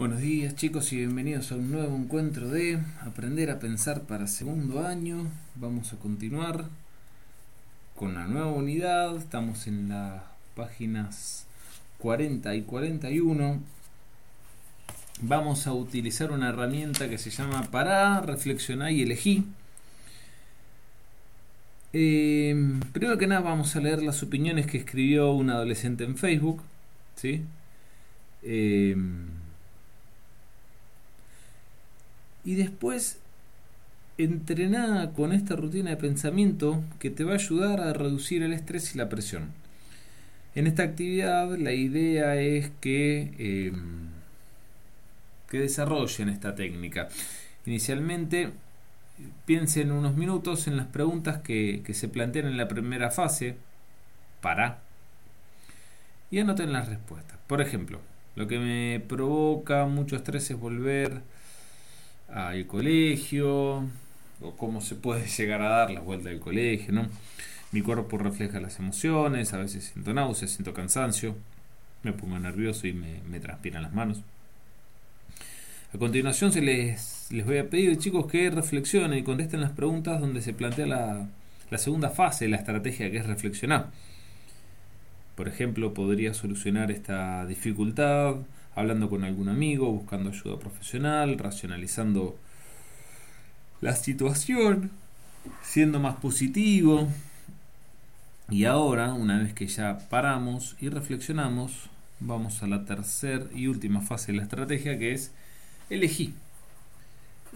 Buenos días chicos y bienvenidos a un nuevo encuentro de Aprender a Pensar para segundo año. Vamos a continuar con la nueva unidad. Estamos en las páginas 40 y 41. Vamos a utilizar una herramienta que se llama para reflexionar y elegir. Eh, primero que nada vamos a leer las opiniones que escribió un adolescente en Facebook. ¿sí? Eh, y después entrená con esta rutina de pensamiento que te va a ayudar a reducir el estrés y la presión. En esta actividad la idea es que, eh, que desarrollen esta técnica. Inicialmente piensen unos minutos en las preguntas que, que se plantean en la primera fase, para, y anoten las respuestas. Por ejemplo, lo que me provoca mucho estrés es volver al colegio, o cómo se puede llegar a dar la vuelta del colegio, ¿no? Mi cuerpo refleja las emociones, a veces siento náuseas, siento cansancio, me pongo nervioso y me, transpiran las manos. A continuación se les, les voy a pedir, chicos, que reflexionen y contesten las preguntas donde se plantea la, la segunda fase de la estrategia, que es reflexionar. Por ejemplo, podría solucionar esta dificultad hablando con algún amigo, buscando ayuda profesional, racionalizando la situación, siendo más positivo. Y ahora, una vez que ya paramos y reflexionamos, vamos a la tercera y última fase de la estrategia que es elegir.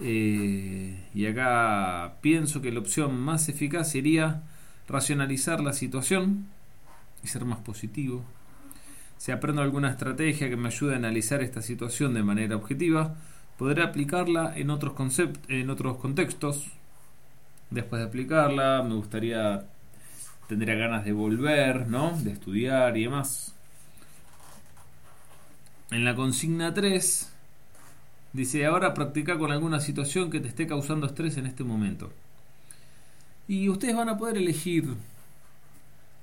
Eh, y acá pienso que la opción más eficaz sería racionalizar la situación y ser más positivo, si aprendo alguna estrategia que me ayude a analizar esta situación de manera objetiva, podré aplicarla en otros, en otros contextos. Después de aplicarla, me gustaría, tendría ganas de volver, ¿no? De estudiar y demás. En la consigna 3 dice, ahora practica con alguna situación que te esté causando estrés en este momento. Y ustedes van a poder elegir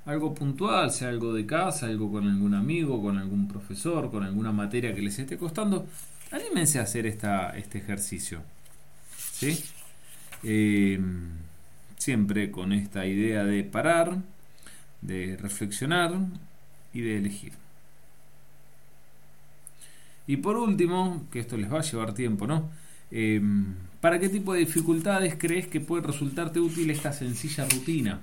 algo puntual, sea algo de casa, algo con algún amigo, con algún profesor, con alguna materia que les esté costando, anímense a hacer esta, este ejercicio. ¿sí? Em, siempre con esta idea de parar, de reflexionar y de elegir. Y por último, que esto les va a llevar tiempo, ¿no? Em, ¿Para qué tipo de dificultades crees que puede resultarte útil esta sencilla rutina?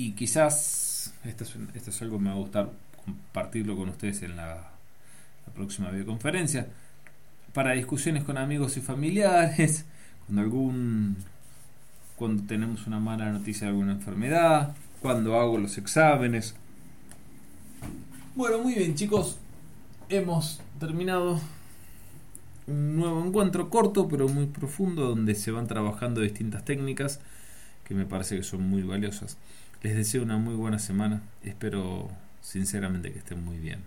Y quizás esto es, algo que me va a gustar compartirlo con ustedes en la, próxima videoconferencia para discusiones con amigos y familiares cuando algún cuando tenemos una mala noticia de alguna enfermedad cuando hago los exámenes. Bueno muy bien chicos hemos terminado un nuevo encuentro corto pero muy profundo donde se van trabajando distintas técnicas que me parece que son muy valiosas les deseo una muy buena semana. Espero sinceramente que estén muy bien.